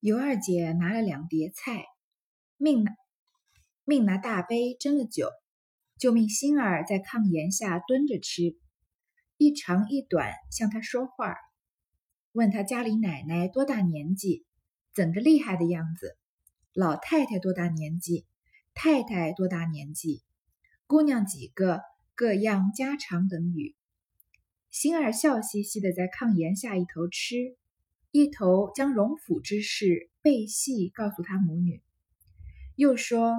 尤二姐拿了两碟菜，命拿命拿大杯斟了酒，就命星儿在炕沿下蹲着吃，一长一短向他说话，问他家里奶奶多大年纪，怎个厉害的样子，老太太多大年纪，太太多大年纪，姑娘几个，各样家常等语。星儿笑嘻嘻的在炕沿下一头吃。一头将荣府之事背细告诉他母女，又说：“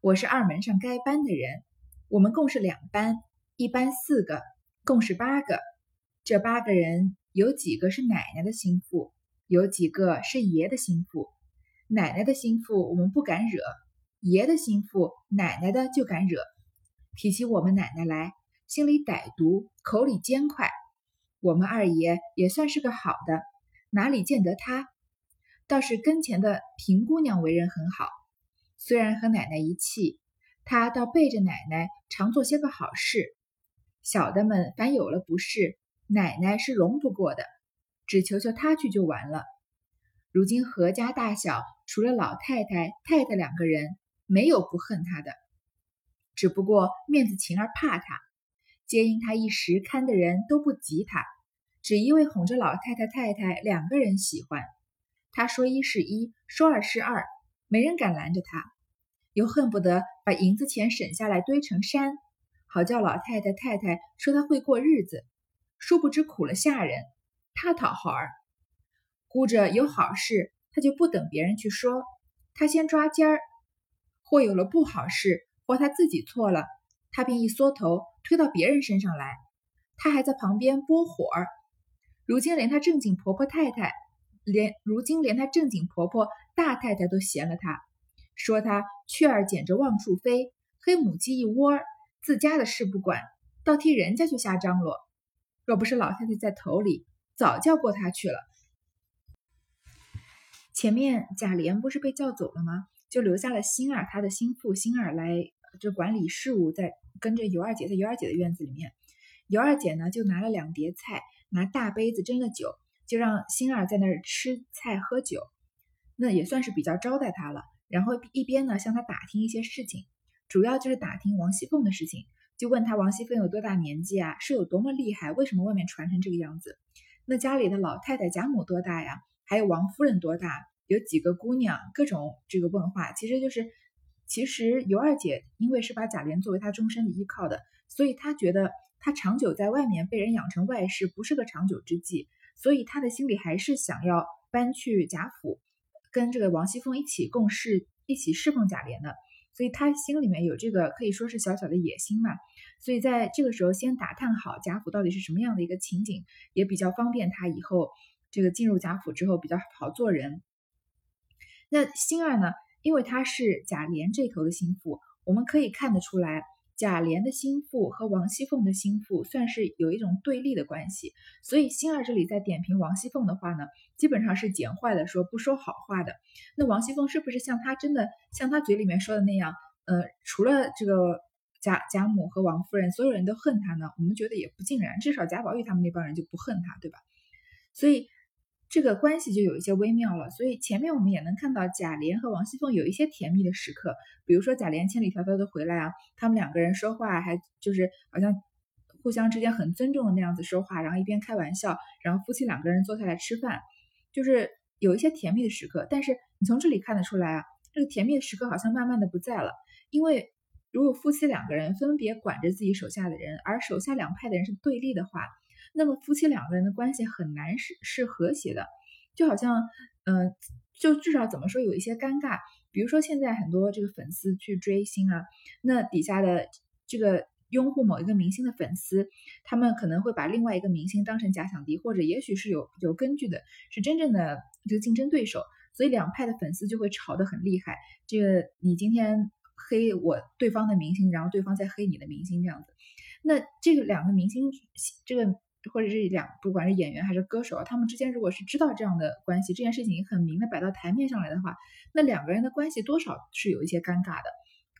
我是二门上该班的人，我们共是两班，一班四个，共是八个。这八个人有几个是奶奶的心腹，有几个是爷的心腹。奶奶的心腹我们不敢惹，爷的心腹奶奶的就敢惹。提起我们奶奶来，心里歹毒，口里尖快。我们二爷也算是个好的。”哪里见得他？倒是跟前的平姑娘为人很好，虽然和奶奶一气，她倒背着奶奶常做些个好事。小的们凡有了不是，奶奶是容不过的，只求求他去就完了。如今何家大小，除了老太太、太太两个人，没有不恨他的，只不过面子情儿怕他，皆因他一时看的人都不及他。只因为哄着老太太、太太两个人喜欢，他说一是一，说二是二，没人敢拦着他，又恨不得把银子钱省下来堆成山，好叫老太太、太太说他会过日子，殊不知苦了下人，他讨好儿，顾着有好事，他就不等别人去说，他先抓尖儿，或有了不好事，或他自己错了，他便一缩头推到别人身上来，他还在旁边拨火儿。如今连她正经婆婆太太，连如今连她正经婆婆大太太都嫌了她，说她雀儿捡着望处飞，黑母鸡一窝，自家的事不管，倒替人家去瞎张罗。若不是老太太在头里，早叫过她去了。前面贾琏不是被叫走了吗？就留下了星儿，他的心腹星儿来就管理事务，在跟着尤二姐在尤二姐的院子里面。尤二姐呢，就拿了两碟菜。拿大杯子斟了酒，就让星儿在那儿吃菜喝酒，那也算是比较招待他了。然后一边呢向他打听一些事情，主要就是打听王熙凤的事情，就问他王熙凤有多大年纪啊，是有多么厉害，为什么外面传成这个样子？那家里的老太太贾母多大呀？还有王夫人多大？有几个姑娘？各种这个问话，其实就是其实尤二姐因为是把贾琏作为她终身的依靠的，所以她觉得。他长久在外面被人养成外室，不是个长久之计，所以他的心里还是想要搬去贾府，跟这个王熙凤一起共事，一起侍奉贾琏的。所以他心里面有这个可以说是小小的野心嘛。所以在这个时候，先打探好贾府到底是什么样的一个情景，也比较方便他以后这个进入贾府之后比较好做人。那星儿呢，因为他是贾琏这头的心腹，我们可以看得出来。贾琏的心腹和王熙凤的心腹算是有一种对立的关系，所以星儿这里在点评王熙凤的话呢，基本上是简坏的说，不说好话的。那王熙凤是不是像他真的像他嘴里面说的那样，呃，除了这个贾贾母和王夫人，所有人都恨他呢？我们觉得也不尽然，至少贾宝玉他们那帮人就不恨他，对吧？所以。这个关系就有一些微妙了，所以前面我们也能看到贾琏和王熙凤有一些甜蜜的时刻，比如说贾琏千里迢迢的回来啊，他们两个人说话还就是好像互相之间很尊重的那样子说话，然后一边开玩笑，然后夫妻两个人坐下来吃饭，就是有一些甜蜜的时刻。但是你从这里看得出来啊，这个甜蜜的时刻好像慢慢的不在了，因为如果夫妻两个人分别管着自己手下的人，而手下两派的人是对立的话。那么夫妻两个人的关系很难是是和谐的，就好像，嗯，就至少怎么说有一些尴尬。比如说现在很多这个粉丝去追星啊，那底下的这个拥护某一个明星的粉丝，他们可能会把另外一个明星当成假想敌，或者也许是有有根据的，是真正的这个竞争对手，所以两派的粉丝就会吵得很厉害。这个你今天黑我对方的明星，然后对方再黑你的明星这样子，那这个两个明星这个。或者是两，不管是演员还是歌手，他们之间如果是知道这样的关系，这件事情很明的摆到台面上来的话，那两个人的关系多少是有一些尴尬的，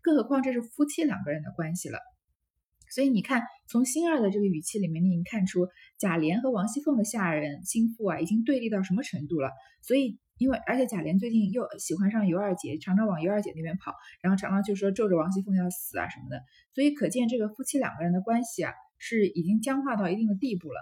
更何况这是夫妻两个人的关系了。所以你看，从星儿的这个语气里面，你能看出贾琏和王熙凤的下人心腹啊，已经对立到什么程度了。所以因为而且贾琏最近又喜欢上尤二姐，常常往尤二姐那边跑，然后常常就说咒着王熙凤要死啊什么的，所以可见这个夫妻两个人的关系啊是已经僵化到一定的地步了。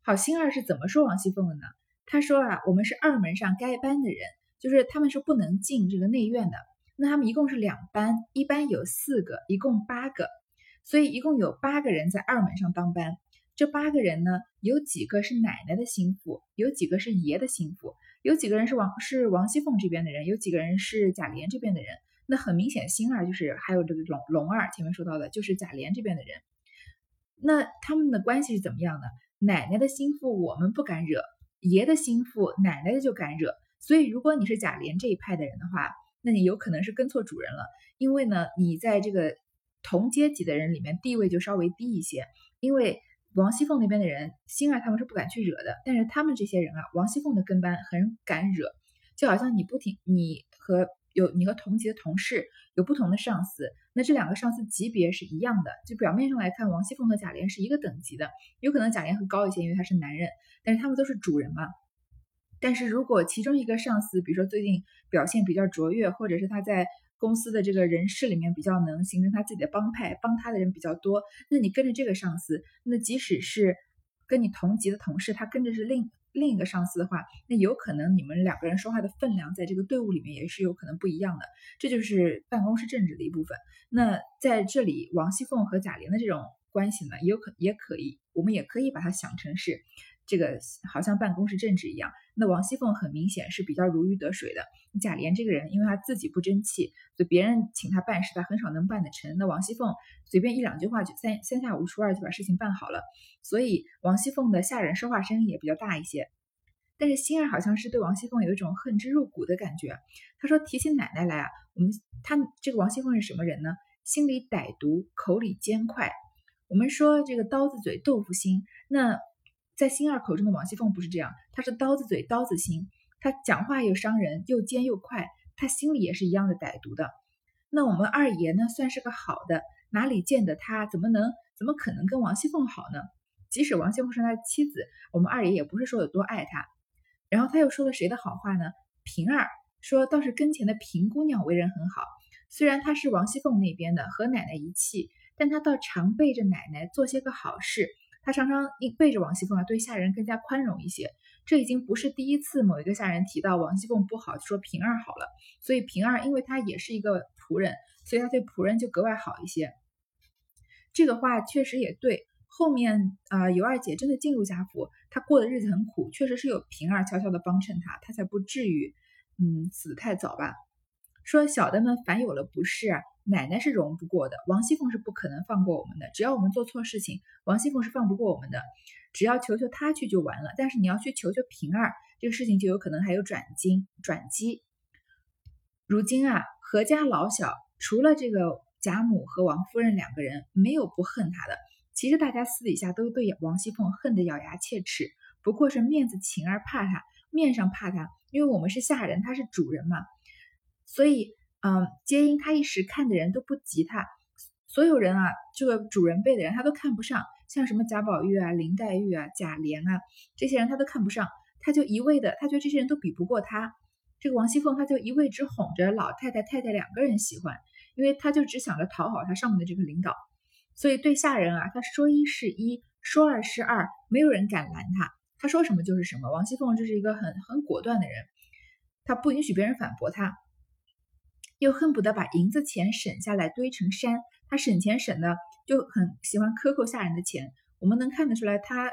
好，星儿是怎么说王熙凤的呢？他说啊，我们是二门上该班的人，就是他们是不能进这个内院的。那他们一共是两班，一班有四个，一共八个，所以一共有八个人在二门上当班。这八个人呢，有几个是奶奶的心腹，有几个是爷的心腹，有几个人是王是王熙凤这边的人，有几个人是贾琏这边的人。那很明显，星儿就是还有这个龙龙儿前面说到的，就是贾琏这边的人。那他们的关系是怎么样的？奶奶的心腹我们不敢惹，爷的心腹奶奶的就敢惹。所以如果你是贾琏这一派的人的话，那你有可能是跟错主人了，因为呢，你在这个同阶级的人里面地位就稍微低一些，因为。王熙凤那边的人，星儿他们是不敢去惹的，但是他们这些人啊，王熙凤的跟班很敢惹，就好像你不停，你和有你和同级的同事有不同的上司，那这两个上司级别是一样的，就表面上来看，王熙凤和贾琏是一个等级的，有可能贾琏会高一些，因为他是男人，但是他们都是主人嘛。但是如果其中一个上司，比如说最近表现比较卓越，或者是他在公司的这个人事里面比较能形成他自己的帮派，帮他的人比较多。那你跟着这个上司，那即使是跟你同级的同事，他跟着是另另一个上司的话，那有可能你们两个人说话的分量在这个队伍里面也是有可能不一样的。这就是办公室政治的一部分。那在这里，王熙凤和贾琏的这种关系呢，也有可也可以，我们也可以把它想成是。这个好像办公室政治一样，那王熙凤很明显是比较如鱼得水的。贾琏这个人，因为他自己不争气，所以别人请他办事，他很少能办得成。那王熙凤随便一两句话就三三下五除二就把事情办好了，所以王熙凤的下人说话声音也比较大一些。但是心儿好像是对王熙凤有一种恨之入骨的感觉。他说提起奶奶来啊，我们他这个王熙凤是什么人呢？心里歹毒，口里尖快。我们说这个刀子嘴豆腐心，那。在星儿口中的王熙凤不是这样，她是刀子嘴刀子心，她讲话又伤人，又尖又快，她心里也是一样的歹毒的。那我们二爷呢，算是个好的，哪里见得他？怎么能怎么可能跟王熙凤好呢？即使王熙凤是他的妻子，我们二爷也不是说有多爱她。然后他又说了谁的好话呢？平儿说倒是跟前的平姑娘为人很好，虽然她是王熙凤那边的，和奶奶一气，但她倒常背着奶奶做些个好事。他常常背着王熙凤啊，对下人更加宽容一些。这已经不是第一次某一个下人提到王熙凤不好，说平儿好了。所以平儿，因为他也是一个仆人，所以他对仆人就格外好一些。这个话确实也对。后面啊，尤二姐真的进入贾府，她过的日子很苦，确实是有平儿悄悄的帮衬她，她才不至于嗯死太早吧。说小的们凡有了不是啊。奶奶是容不过的，王熙凤是不可能放过我们的。只要我们做错事情，王熙凤是放不过我们的。只要求求她去就完了。但是你要去求求平儿，这个事情就有可能还有转机。转机。如今啊，何家老小除了这个贾母和王夫人两个人，没有不恨她的。其实大家私底下都对王熙凤恨得咬牙切齿，不过是面子情儿怕她，面上怕她，因为我们是下人，她是主人嘛，所以。嗯，皆因他一时看的人都不及他，所有人啊，这个主人辈的人他都看不上，像什么贾宝玉啊、林黛玉啊、贾琏啊这些人他都看不上，他就一味的，他觉得这些人都比不过他。这个王熙凤他就一味只哄着老太太、太太两个人喜欢，因为他就只想着讨好他上面的这个领导，所以对下人啊，他说一是一，说二是二，没有人敢拦他，他说什么就是什么。王熙凤就是一个很很果断的人，他不允许别人反驳他。又恨不得把银子钱省下来堆成山，他省钱省的就很喜欢克扣下人的钱。我们能看得出来，他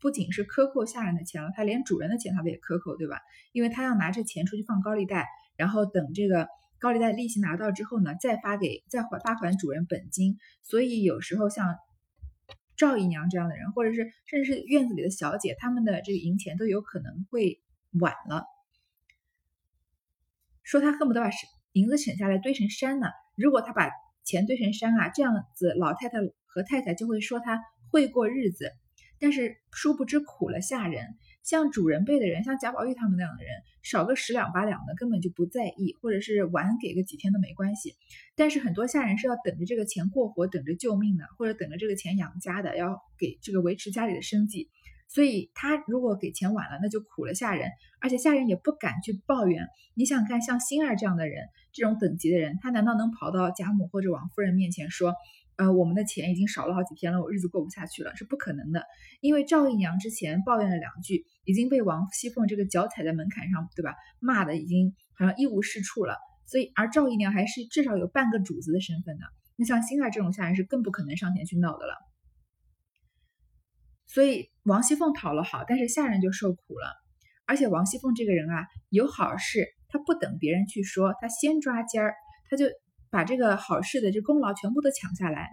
不仅是克扣下人的钱了，他连主人的钱他都也克扣，对吧？因为他要拿着钱出去放高利贷，然后等这个高利贷利息拿到之后呢，再发给再还发还主人本金。所以有时候像赵姨娘这样的人，或者是甚至是院子里的小姐，他们的这个银钱都有可能会晚了。说他恨不得把银子省下来堆成山呢。如果他把钱堆成山啊，这样子老太太和太太就会说他会过日子。但是殊不知苦了下人，像主人辈的人，像贾宝玉他们那样的人，少个十两八两的根本就不在意，或者是晚给个几天都没关系。但是很多下人是要等着这个钱过活，等着救命的，或者等着这个钱养家的，要给这个维持家里的生计。所以他如果给钱晚了，那就苦了下人，而且下人也不敢去抱怨。你想看像星儿这样的人，这种等级的人，他难道能跑到贾母或者王夫人面前说，呃，我们的钱已经少了好几天了，我日子过不下去了，是不可能的。因为赵姨娘之前抱怨了两句，已经被王熙凤这个脚踩在门槛上，对吧？骂的已经好像一无是处了。所以，而赵姨娘还是至少有半个主子的身份的。那像星儿这种下人是更不可能上前去闹的了。所以王熙凤讨了好，但是下人就受苦了。而且王熙凤这个人啊，有好事，她不等别人去说，她先抓尖儿，她就把这个好事的这功劳全部都抢下来。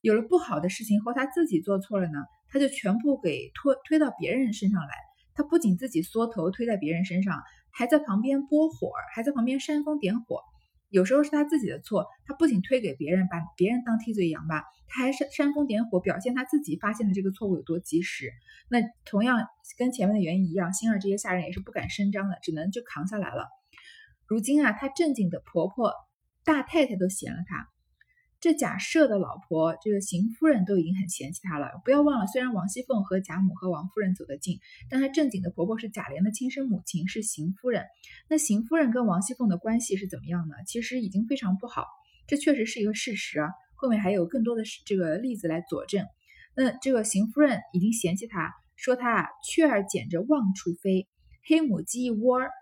有了不好的事情或她自己做错了呢，她就全部给推推到别人身上来。她不仅自己缩头推在别人身上，还在旁边拨火，还在旁边煽风点火。有时候是他自己的错，他不仅推给别人，把别人当替罪羊吧，他还煽煽风点火，表现他自己发现的这个错误有多及时。那同样跟前面的原因一样，星儿这些下人也是不敢声张的，只能就扛下来了。如今啊，她正经的婆婆大太太都嫌了她。这贾赦的老婆，这个邢夫人都已经很嫌弃他了。不要忘了，虽然王熙凤和贾母和王夫人走得近，但她正经的婆婆是贾琏的亲生母亲，是邢夫人。那邢夫人跟王熙凤的关系是怎么样呢？其实已经非常不好，这确实是一个事实啊。后面还有更多的这个例子来佐证。那这个邢夫人已经嫌弃他，说他啊雀儿捡着望处飞，黑母鸡一窝儿，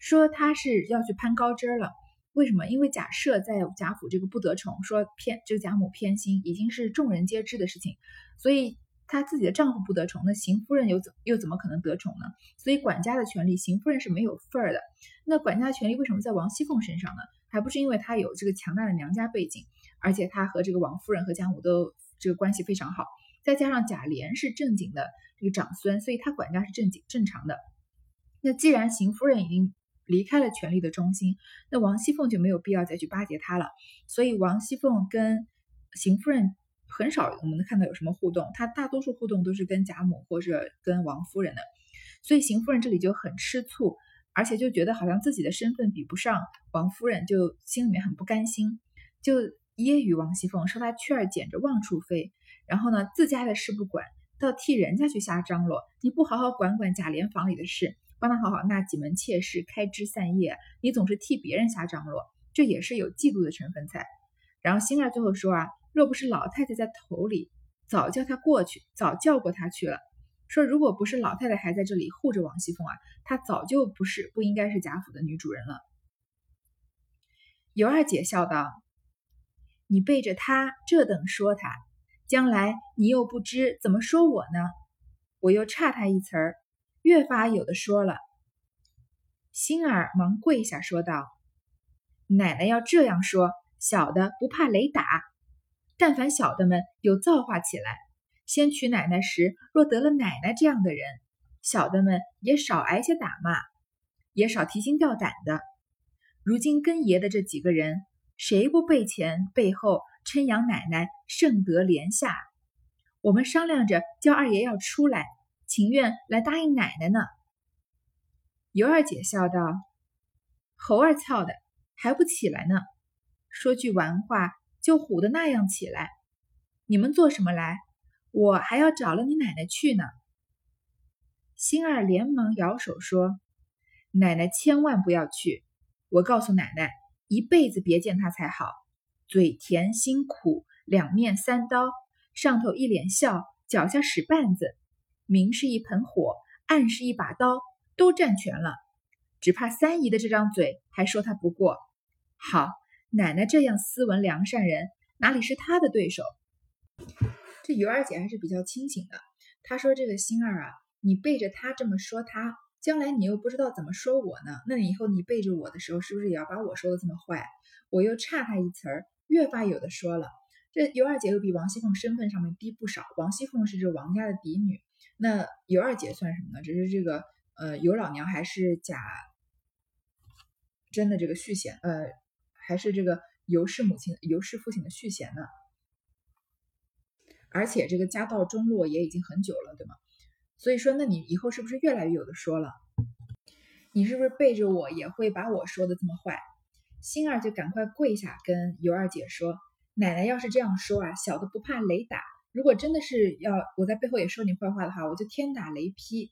说他是要去攀高枝了。为什么？因为假设在贾府这个不得宠，说偏这个贾母偏心，已经是众人皆知的事情，所以她自己的丈夫不得宠，那邢夫人又怎又怎么可能得宠呢？所以管家的权利，邢夫人是没有份儿的。那管家的权利为什么在王熙凤身上呢？还不是因为她有这个强大的娘家背景，而且她和这个王夫人和贾母都这个关系非常好，再加上贾琏是正经的这个长孙，所以他管家是正经正常的。那既然邢夫人已经。离开了权力的中心，那王熙凤就没有必要再去巴结他了。所以王熙凤跟邢夫人很少，我们能看到有什么互动。她大多数互动都是跟贾母或者跟王夫人的。所以邢夫人这里就很吃醋，而且就觉得好像自己的身份比不上王夫人，就心里面很不甘心，就揶揄王熙凤说她雀儿捡着望处飞，然后呢自家的事不管，倒替人家去瞎张罗。你不好好管管贾琏房里的事。帮他好好纳几门妾室，开枝散叶。你总是替别人瞎张罗，这也是有嫉妒的成分在。然后星儿最后说啊，若不是老太太在头里，早叫他过去，早叫过他去了。说如果不是老太太还在这里护着王熙凤啊，她早就不是不应该是贾府的女主人了。尤二姐笑道：“你背着他这等说他，将来你又不知怎么说我呢？我又差他一词儿。”越发有的说了，星儿忙跪下说道：“奶奶要这样说，小的不怕雷打。但凡小的们有造化起来，先娶奶奶时，若得了奶奶这样的人，小的们也少挨些打骂，也少提心吊胆的。如今跟爷的这几个人，谁不背前背后称扬奶奶圣德廉下？我们商量着叫二爷要出来。”情愿来答应奶奶呢。尤二姐笑道：“猴儿操的，还不起来呢？说句玩话，就唬得那样起来。你们做什么来？我还要找了你奶奶去呢。”星儿连忙摇手说：“奶奶千万不要去！我告诉奶奶，一辈子别见他才好。嘴甜心苦，两面三刀，上头一脸笑，脚下使绊子。”明是一盆火，暗是一把刀，都占全了，只怕三姨的这张嘴还说他不过。好，奶奶这样斯文良善人，哪里是他的对手？这尤二姐还是比较清醒的。她说：“这个星儿啊，你背着他这么说他，将来你又不知道怎么说我呢？那你以后你背着我的时候，是不是也要把我说的这么坏？我又差他一词儿，越发有的说了。这尤二姐又比王熙凤身份上面低不少。王熙凤是这王家的嫡女。”那尤二姐算什么呢？只是这个呃，尤老娘还是贾珍的这个续弦，呃，还是这个尤氏母亲、尤氏父亲的续弦呢。而且这个家道中落也已经很久了，对吗？所以说，那你以后是不是越来越有的说了？你是不是背着我也会把我说的这么坏？星儿就赶快跪下跟尤二姐说：“奶奶要是这样说啊，小的不怕雷打。”如果真的是要我在背后也说你坏话的话，我就天打雷劈。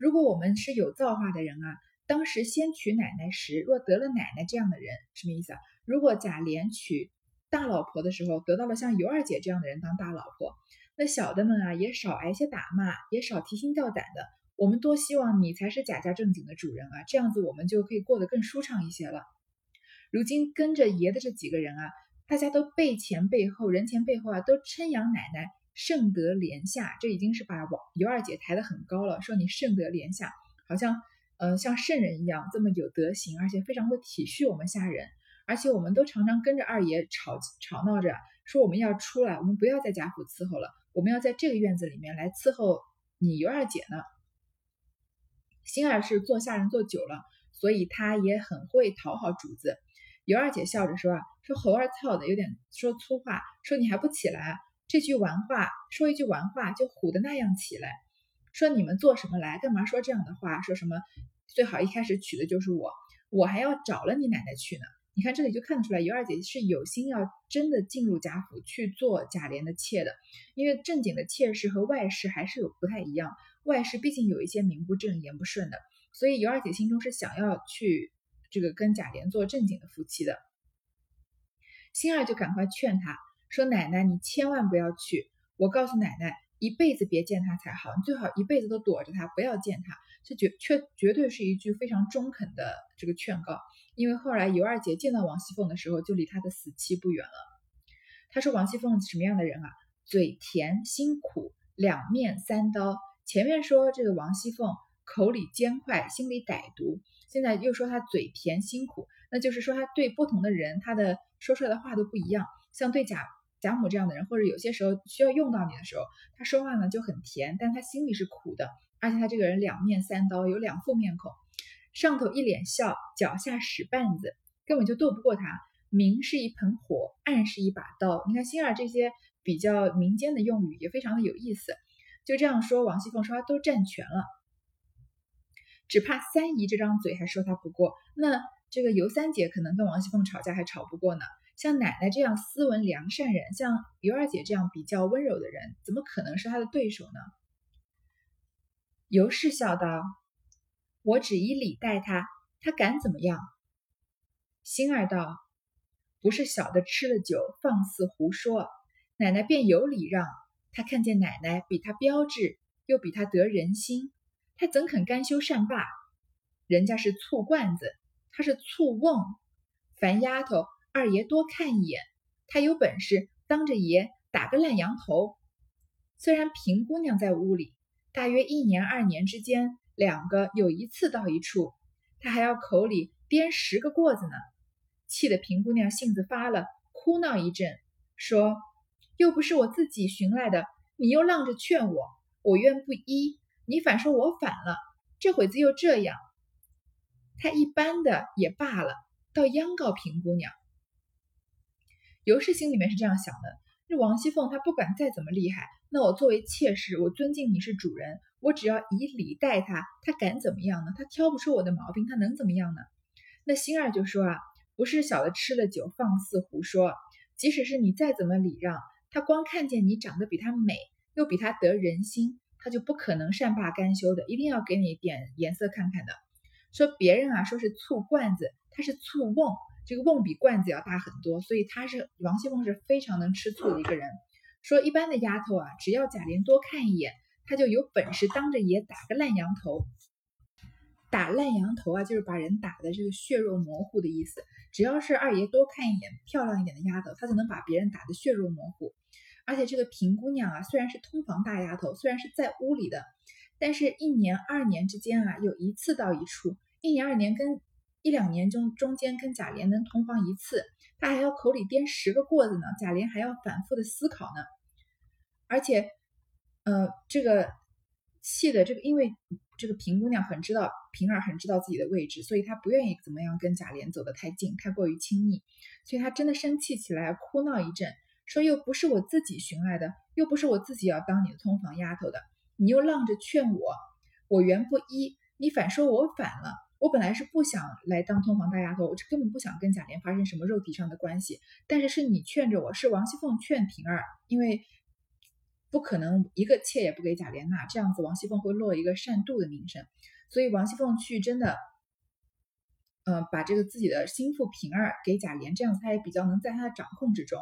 如果我们是有造化的人啊，当时先娶奶奶时，若得了奶奶这样的人，什么意思啊？如果贾琏娶大老婆的时候，得到了像尤二姐这样的人当大老婆，那小的们啊也少挨些打骂，也少提心吊胆的。我们多希望你才是贾家正经的主人啊，这样子我们就可以过得更舒畅一些了。如今跟着爷的这几个人啊，大家都背前背后，人前背后啊，都称扬奶奶圣德廉下，这已经是把王尤二姐抬得很高了，说你圣德廉下，好像呃像圣人一样这么有德行，而且非常会体恤我们下人，而且我们都常常跟着二爷吵吵闹着，说我们要出来，我们不要在贾府伺候了，我们要在这个院子里面来伺候你尤二姐呢。星儿是做下人做久了，所以他也很会讨好主子。尤二姐笑着说：“啊，说猴儿操的，有点说粗话，说你还不起来？这句玩话，说一句玩话就唬的那样起来。说你们做什么来？干嘛说这样的话？说什么最好一开始娶的就是我，我还要找了你奶奶去呢？你看这里就看得出来，尤二姐是有心要真的进入贾府去做贾琏的妾的，因为正经的妾室和外室还是有不太一样。”外室毕竟有一些名不正言不顺的，所以尤二姐心中是想要去这个跟贾琏做正经的夫妻的。星儿就赶快劝他说：“奶奶，你千万不要去！我告诉奶奶，一辈子别见他才好，你最好一辈子都躲着他，不要见他。”这绝却绝对是一句非常中肯的这个劝告。因为后来尤二姐见到王熙凤的时候，就离她的死期不远了。她说：“王熙凤什么样的人啊？嘴甜心苦，两面三刀。”前面说这个王熙凤口里尖快，心里歹毒，现在又说她嘴甜心苦，那就是说他对不同的人，他的说出来的话都不一样。像对贾贾母这样的人，或者有些时候需要用到你的时候，他说话呢就很甜，但他心里是苦的。而且他这个人两面三刀，有两副面孔，上头一脸笑，脚下使绊子，根本就斗不过他。明是一盆火，暗是一把刀。你看心儿这些比较民间的用语也非常的有意思。就这样说，王熙凤说她都占全了，只怕三姨这张嘴还说她不过。那这个尤三姐可能跟王熙凤吵架还吵不过呢。像奶奶这样斯文良善人，像尤二姐这样比较温柔的人，怎么可能是她的对手呢？尤氏笑道：“我只以礼待他，他敢怎么样？”星儿道：“不是小的吃了酒放肆胡说，奶奶便有礼让。”他看见奶奶比他标致，又比他得人心，他怎肯甘休善罢？人家是醋罐子，他是醋瓮。凡丫头，二爷多看一眼，他有本事当着爷打个烂羊头。虽然平姑娘在屋里，大约一年二年之间，两个有一次到一处，他还要口里颠十个过子呢。气得平姑娘性子发了，哭闹一阵，说。又不是我自己寻来的，你又浪着劝我，我愿不依，你反说我反了，这会子又这样，他一般的也罢了，倒央告平姑娘。尤氏心里面是这样想的：这王熙凤她不管再怎么厉害，那我作为妾室，我尊敬你是主人，我只要以礼待她，她敢怎么样呢？她挑不出我的毛病，她能怎么样呢？那星儿就说啊，不是小的吃了酒放肆胡说，即使是你再怎么礼让。她光看见你长得比她美，又比她得人心，她就不可能善罢甘休的，一定要给你点颜色看看的。说别人啊，说是醋罐子，他是醋瓮，这个瓮比罐子要大很多，所以他是王熙凤是非常能吃醋的一个人。说一般的丫头啊，只要贾琏多看一眼，他就有本事当着爷打个烂羊头。打烂羊头啊，就是把人打的这个血肉模糊的意思。只要是二爷多看一眼漂亮一点的丫头，他就能把别人打得血肉模糊。而且这个平姑娘啊，虽然是通房大丫头，虽然是在屋里的，但是一年二年之间啊，有一次到一处，一年二年跟一两年中中间跟贾琏能同房一次，他还要口里颠十个过子呢，贾琏还要反复的思考呢。而且，呃，这个气的这个，因为这个平姑娘很知道平儿很知道自己的位置，所以她不愿意怎么样跟贾琏走得太近，太过于亲密，所以她真的生气起来，哭闹一阵。说又不是我自己寻来的，又不是我自己要当你的通房丫头的，你又浪着劝我，我原不依，你反说我反了。我本来是不想来当通房大丫头，我根本不想跟贾琏发生什么肉体上的关系。但是是你劝着我，是王熙凤劝平儿，因为不可能一个妾也不给贾琏纳，这样子王熙凤会落一个善妒的名声。所以王熙凤去真的，嗯，把这个自己的心腹平儿给贾琏，这样子他也比较能在他的掌控之中。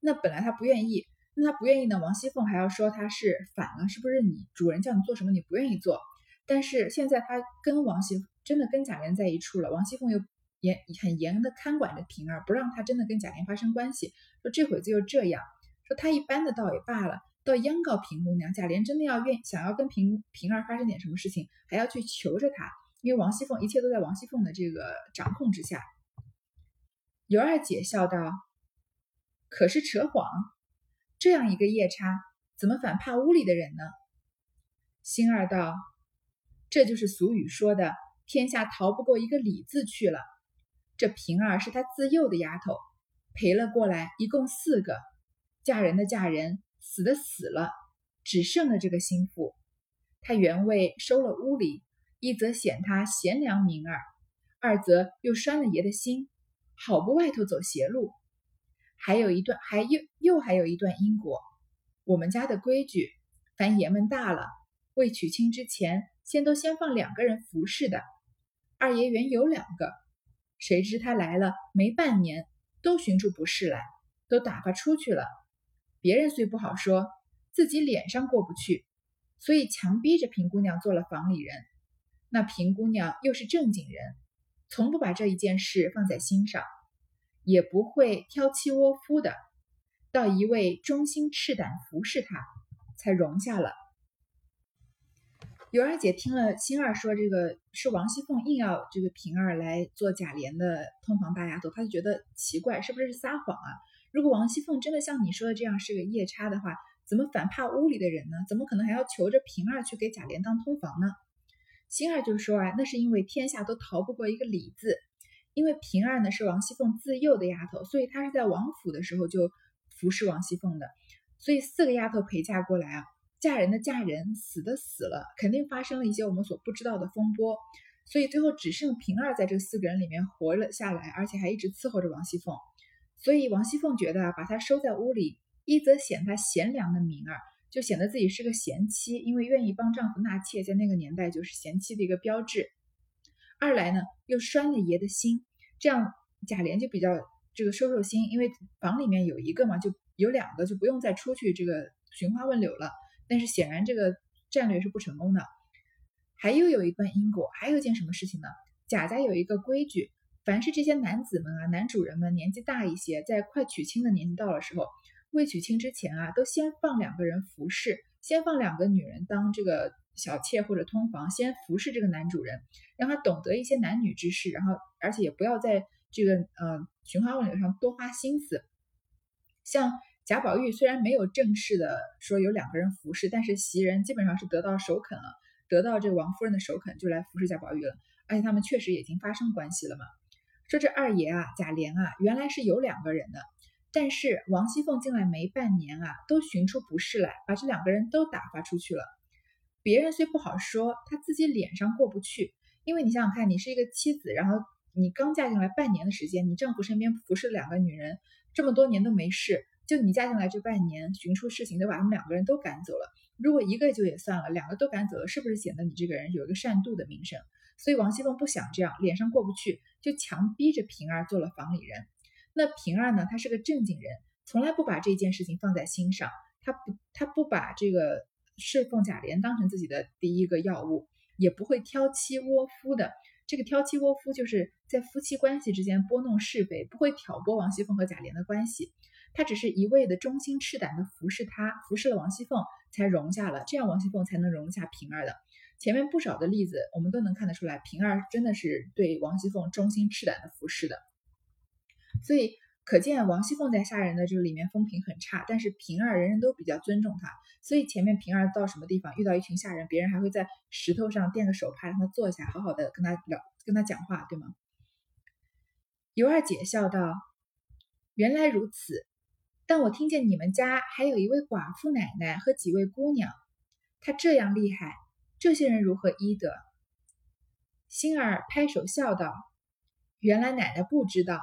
那本来他不愿意，那他不愿意呢，王熙凤还要说他是反了，是不是你主人叫你做什么你不愿意做？但是现在他跟王熙真的跟贾琏在一处了，王熙凤又严很严的看管着平儿，不让他真的跟贾琏发生关系。说这会子又这样，说他一般的倒也罢了。倒央告平姑娘，贾琏真的要愿想要跟平平儿发生点什么事情，还要去求着她，因为王熙凤一切都在王熙凤的这个掌控之下。尤二姐笑道：“可是扯谎，这样一个夜叉，怎么反怕屋里的人呢？”星儿道：“这就是俗语说的，天下逃不过一个李字去了。这平儿是他自幼的丫头，陪了过来，一共四个，嫁人的嫁人。”死的死了，只剩了这个心腹。他原为收了屋里，一则显他贤良明儿，二则又拴了爷的心，好不外头走邪路。还有一段，还又又还有一段因果。我们家的规矩，凡爷们大了，未娶亲之前，先都先放两个人服侍的。二爷原有两个，谁知他来了没半年，都寻出不是来，都打发出去了。别人虽不好说，自己脸上过不去，所以强逼着平姑娘做了房里人。那平姑娘又是正经人，从不把这一件事放在心上，也不会挑妻窝夫的。到一位忠心赤胆服侍他，才容下了。尤二姐听了星儿说这个是王熙凤硬要这个平儿来做贾琏的通房大丫头，她就觉得奇怪，是不是撒谎啊？如果王熙凤真的像你说的这样是个夜叉的话，怎么反怕屋里的人呢？怎么可能还要求着平儿去给贾琏当通房呢？星儿就说啊，那是因为天下都逃不过一个李字，因为平儿呢是王熙凤自幼的丫头，所以她是在王府的时候就服侍王熙凤的，所以四个丫头陪嫁过来啊，嫁人的嫁人，死的死了，肯定发生了一些我们所不知道的风波，所以最后只剩平儿在这四个人里面活了下来，而且还一直伺候着王熙凤。所以王熙凤觉得，把她收在屋里，一则显她贤良的名儿，就显得自己是个贤妻，因为愿意帮丈夫纳妾，在那个年代就是贤妻的一个标志。二来呢，又拴了爷的心，这样贾琏就比较这个收收心，因为房里面有一个嘛，就有两个，就不用再出去这个寻花问柳了。但是显然这个战略是不成功的。还又有一段因果，还有一件什么事情呢？贾家有一个规矩。凡是这些男子们啊，男主人们年纪大一些，在快娶亲的年纪到了时候，未娶亲之前啊，都先放两个人服侍，先放两个女人当这个小妾或者通房，先服侍这个男主人，让他懂得一些男女之事，然后而且也不要在这个呃寻花问柳上多花心思。像贾宝玉虽然没有正式的说有两个人服侍，但是袭人基本上是得到首肯了，得到这个王夫人的首肯，就来服侍贾宝玉了，而且他们确实已经发生关系了嘛。说这二爷啊，贾琏啊，原来是有两个人的，但是王熙凤进来没半年啊，都寻出不是来，把这两个人都打发出去了。别人虽不好说，他自己脸上过不去，因为你想想看，你是一个妻子，然后你刚嫁进来半年的时间，你丈夫身边服侍两个女人，这么多年都没事，就你嫁进来这半年，寻出事情都把他们两个人都赶走了。如果一个就也算了，两个都赶走了，是不是显得你这个人有一个善妒的名声？所以王熙凤不想这样，脸上过不去，就强逼着平儿做了房里人。那平儿呢，她是个正经人，从来不把这件事情放在心上，她不，她不把这个侍奉贾琏当成自己的第一个要务，也不会挑妻窝夫的。这个挑妻窝夫就是在夫妻关系之间拨弄是非，不会挑拨王熙凤和贾琏的关系。他只是一味的忠心赤胆的服侍他，服侍了王熙凤，才容下了，这样王熙凤才能容下平儿的。前面不少的例子，我们都能看得出来，平儿真的是对王熙凤忠心赤胆的服侍的。所以可见王熙凤在下人的这个里面风评很差，但是平儿人人都比较尊重她。所以前面平儿到什么地方遇到一群下人，别人还会在石头上垫个手帕，让她坐下，好好的跟她聊，跟她讲话，对吗？尤二姐笑道：“原来如此，但我听见你们家还有一位寡妇奶奶和几位姑娘，她这样厉害。”这些人如何医得？星儿拍手笑道：“原来奶奶不知道，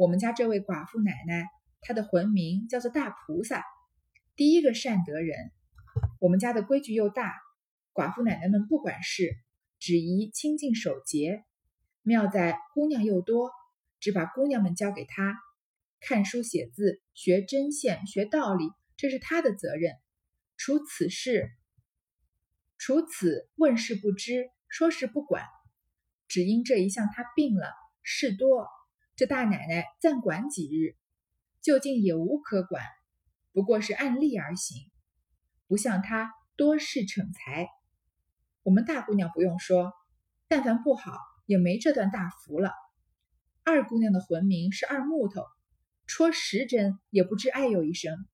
我们家这位寡妇奶奶，她的魂名叫做大菩萨，第一个善德人。我们家的规矩又大，寡妇奶奶们不管事，只宜清净守节。妙在姑娘又多，只把姑娘们交给他，看书写字，学针线，学道理，这是他的责任。除此事，除此问事不知，说事不管，只因这一项他病了，事多，这大奶奶暂管几日，究竟也无可管，不过是按例而行。不像她多事逞才，我们大姑娘不用说，但凡不好也没这段大福了。二姑娘的魂名是二木头，戳十针也不知哎呦一声。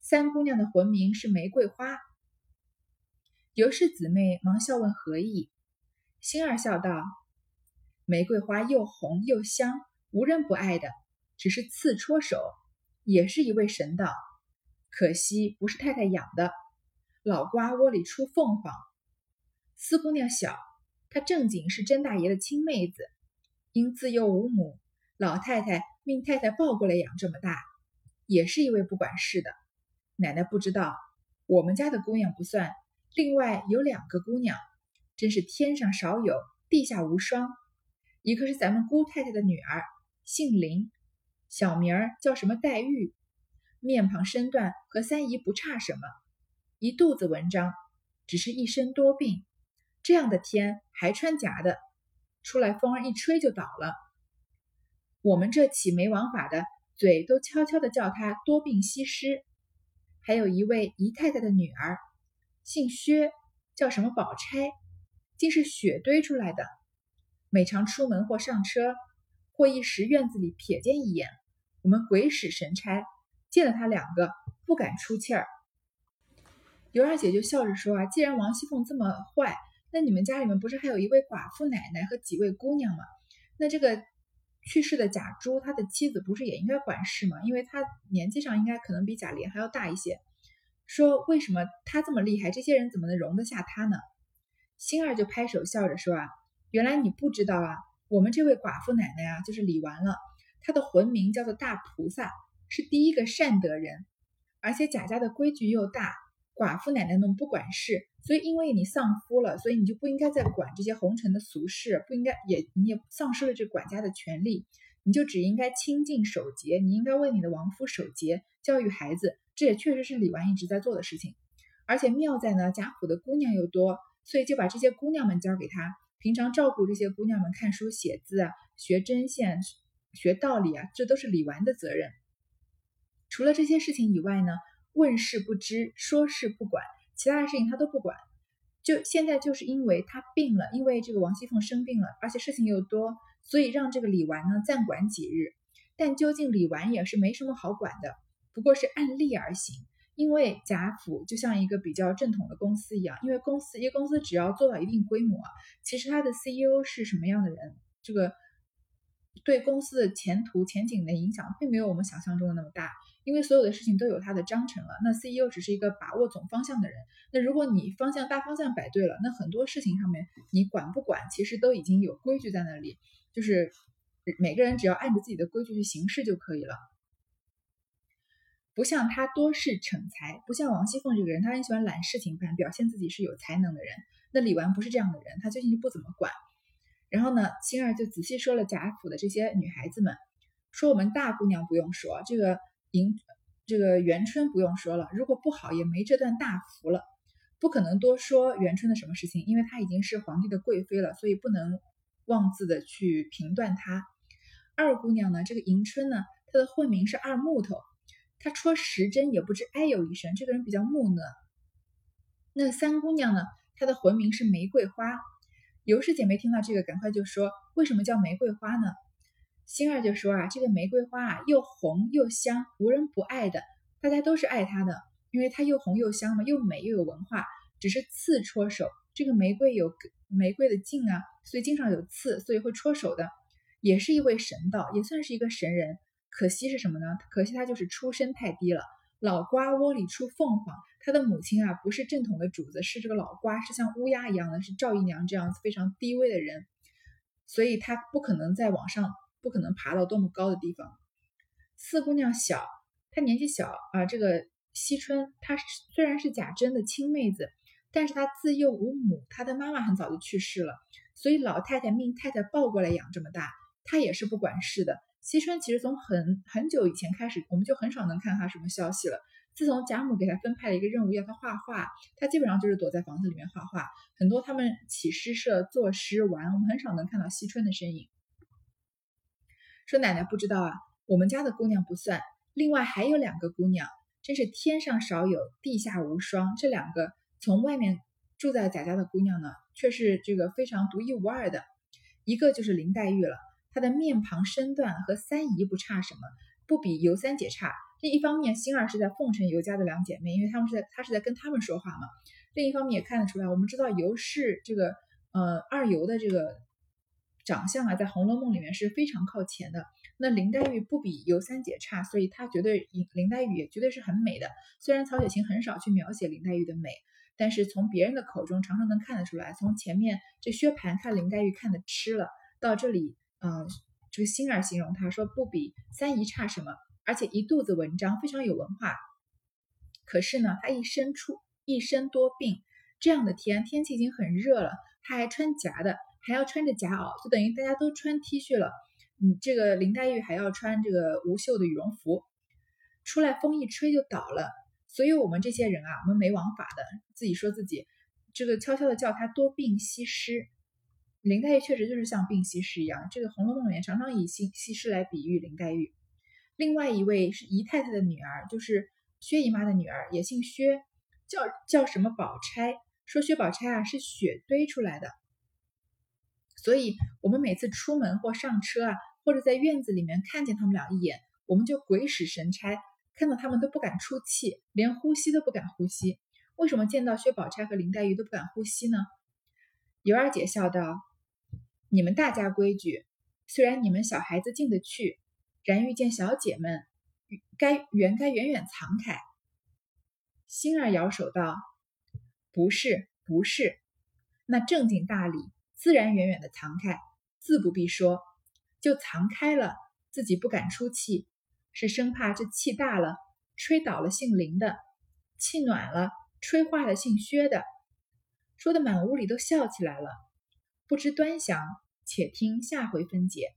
三姑娘的魂名是玫瑰花。尤氏姊妹忙笑问何意，星儿笑道：“玫瑰花又红又香，无人不爱的，只是刺戳手，也是一位神道，可惜不是太太养的。”老瓜窝里出凤凰，四姑娘小，她正经是甄大爷的亲妹子，因自幼无母，老太太命太太抱过来养这么大，也是一位不管事的。奶奶不知道，我们家的姑娘不算，另外有两个姑娘，真是天上少有，地下无双。一个是咱们姑太太的女儿，姓林，小名儿叫什么黛玉，面庞身段和三姨不差什么。一肚子文章，只是一身多病。这样的天还穿夹的，出来风儿一吹就倒了。我们这起没王法的，嘴都悄悄的叫他多病西施。还有一位姨太太的女儿，姓薛，叫什么宝钗，竟是雪堆出来的。每常出门或上车，或一时院子里瞥见一眼，我们鬼使神差，见了他两个，不敢出气儿。尤二姐就笑着说：“啊，既然王熙凤这么坏，那你们家里面不是还有一位寡妇奶奶和几位姑娘吗？那这个去世的贾珠，他的妻子不是也应该管事吗？因为他年纪上应该可能比贾琏还要大一些。说为什么他这么厉害，这些人怎么能容得下他呢？”星儿就拍手笑着说：“啊，原来你不知道啊，我们这位寡妇奶奶啊，就是李纨了，她的魂名叫做大菩萨，是第一个善德人，而且贾家的规矩又大。”寡妇奶奶们不管事，所以因为你丧夫了，所以你就不应该再管这些红尘的俗事，不应该也你也丧失了这管家的权利，你就只应该清净守节，你应该为你的亡夫守节，教育孩子，这也确实是李纨一直在做的事情。而且妙在呢，贾府的姑娘又多，所以就把这些姑娘们交给他，平常照顾这些姑娘们看书写字啊，学针线，学道理啊，这都是李纨的责任。除了这些事情以外呢？问事不知，说事不管，其他的事情他都不管。就现在就是因为他病了，因为这个王熙凤生病了，而且事情又多，所以让这个李纨呢暂管几日。但究竟李纨也是没什么好管的，不过是按例而行。因为贾府就像一个比较正统的公司一样，因为公司一个公司只要做到一定规模，其实它的 CEO 是什么样的人，这个对公司的前途前景的影响，并没有我们想象中的那么大。因为所有的事情都有他的章程了，那 CEO 只是一个把握总方向的人。那如果你方向大方向摆对了，那很多事情上面你管不管，其实都已经有规矩在那里，就是每个人只要按着自己的规矩去行事就可以了。不像他多事逞才，不像王熙凤这个人，他很喜欢揽事情办，表现自己是有才能的人。那李纨不是这样的人，他最近就不怎么管。然后呢，星儿就仔细说了贾府的这些女孩子们，说我们大姑娘不用说这个。迎这个元春不用说了，如果不好也没这段大福了，不可能多说元春的什么事情，因为她已经是皇帝的贵妃了，所以不能妄自的去评断她。二姑娘呢，这个迎春呢，她的混名是二木头，他戳十针也不知哎呦一声，这个人比较木讷。那三姑娘呢，她的魂名是玫瑰花。尤氏姐妹听到这个，赶快就说，为什么叫玫瑰花呢？星儿就说啊，这个玫瑰花啊，又红又香，无人不爱的，大家都是爱它的，因为它又红又香嘛，又美又有文化。只是刺戳手，这个玫瑰有玫瑰的茎啊，所以经常有刺，所以会戳手的。也是一位神道，也算是一个神人。可惜是什么呢？可惜他就是出身太低了。老瓜窝里出凤凰，他的母亲啊，不是正统的主子，是这个老瓜，是像乌鸦一样的，是赵姨娘这样子非常低微的人，所以他不可能在网上。不可能爬到多么高的地方。四姑娘小，她年纪小啊，这个惜春她虽然是贾珍的亲妹子，但是她自幼无母，她的妈妈很早就去世了，所以老太太命太太抱过来养这么大，她也是不管事的。惜春其实从很很久以前开始，我们就很少能看她什么消息了。自从贾母给她分派了一个任务，要她画画，她基本上就是躲在房子里面画画。很多他们起诗社、作诗玩，我们很少能看到惜春的身影。说奶奶不知道啊，我们家的姑娘不算，另外还有两个姑娘，真是天上少有，地下无双。这两个从外面住在贾家的姑娘呢，却是这个非常独一无二的。一个就是林黛玉了，她的面庞身段和三姨不差什么，不比尤三姐差。这一方面，星儿是在奉承尤家的两姐妹，因为她们是在她是在跟她们说话嘛。另一方面也看得出来，我们知道尤氏这个呃二尤的这个。长相啊，在《红楼梦》里面是非常靠前的。那林黛玉不比尤三姐差，所以她绝对林黛玉也绝对是很美的。虽然曹雪芹很少去描写林黛玉的美，但是从别人的口中常常能看得出来。从前面这薛蟠看林黛玉看的痴了，到这里，嗯，这个星儿形容她说不比三姨差什么，而且一肚子文章，非常有文化。可是呢，她一身出一身多病，这样的天天气已经很热了，她还穿夹的。还要穿着夹袄，就等于大家都穿 T 恤了。嗯，这个林黛玉还要穿这个无袖的羽绒服，出来风一吹就倒了。所以我们这些人啊，我们没王法的，自己说自己这个悄悄的叫她多病西施。林黛玉确实就是像病西施一样，这个《红楼梦》里面常常以西西施来比喻林黛玉。另外一位是姨太太的女儿，就是薛姨妈的女儿，也姓薛，叫叫什么宝钗。说薛宝钗啊是雪堆出来的。所以，我们每次出门或上车啊，或者在院子里面看见他们俩一眼，我们就鬼使神差，看到他们都不敢出气，连呼吸都不敢呼吸。为什么见到薛宝钗和林黛玉都不敢呼吸呢？尤二姐笑道：“你们大家规矩，虽然你们小孩子进得去，然遇见小姐们，该原该远远藏开。”星儿摇手道：“不是，不是，那正经大礼。”自然远远的藏开，自不必说，就藏开了，自己不敢出气，是生怕这气大了，吹倒了姓林的；气暖了，吹化了姓薛的。说的满屋里都笑起来了。不知端详，且听下回分解。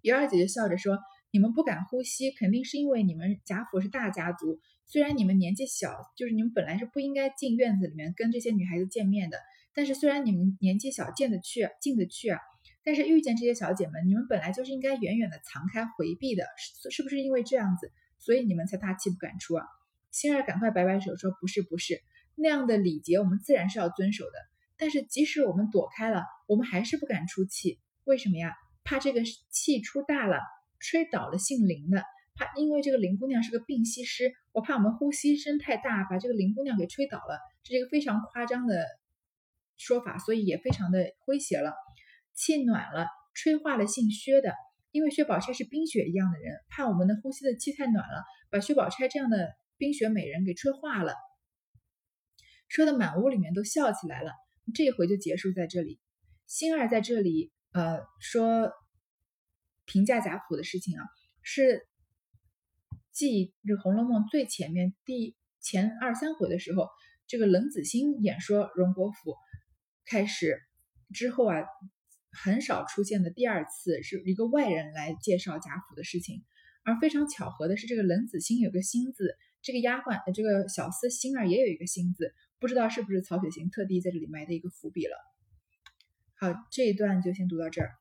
尤二姐姐笑着说：“你们不敢呼吸，肯定是因为你们贾府是大家族，虽然你们年纪小，就是你们本来是不应该进院子里面跟这些女孩子见面的。”但是虽然你们年纪小，见得去，进得去啊，但是遇见这些小姐们，你们本来就是应该远远的藏开回避的，是是不是因为这样子，所以你们才大气不敢出啊？星儿赶快摆摆手说：“不是不是，那样的礼节我们自然是要遵守的。但是即使我们躲开了，我们还是不敢出气，为什么呀？怕这个气出大了，吹倒了姓林的，怕因为这个林姑娘是个病西施，我怕我们呼吸声太大，把这个林姑娘给吹倒了，这是一个非常夸张的。”说法，所以也非常的诙谐了。气暖了，吹化了姓薛的，因为薛宝钗是冰雪一样的人，怕我们的呼吸的气太暖了，把薛宝钗这样的冰雪美人给吹化了。说的满屋里面都笑起来了。这一回就结束在这里。星儿在这里呃说评价贾府的事情啊，是继这《红楼梦》最前面第前二三回的时候，这个冷子兴演说荣国府。开始之后啊，很少出现的第二次是一个外人来介绍贾府的事情，而非常巧合的是，这个冷子兴有个心字，这个丫鬟这个小厮星儿也有一个心字，不知道是不是曹雪芹特地在这里埋的一个伏笔了。好，这一段就先读到这儿。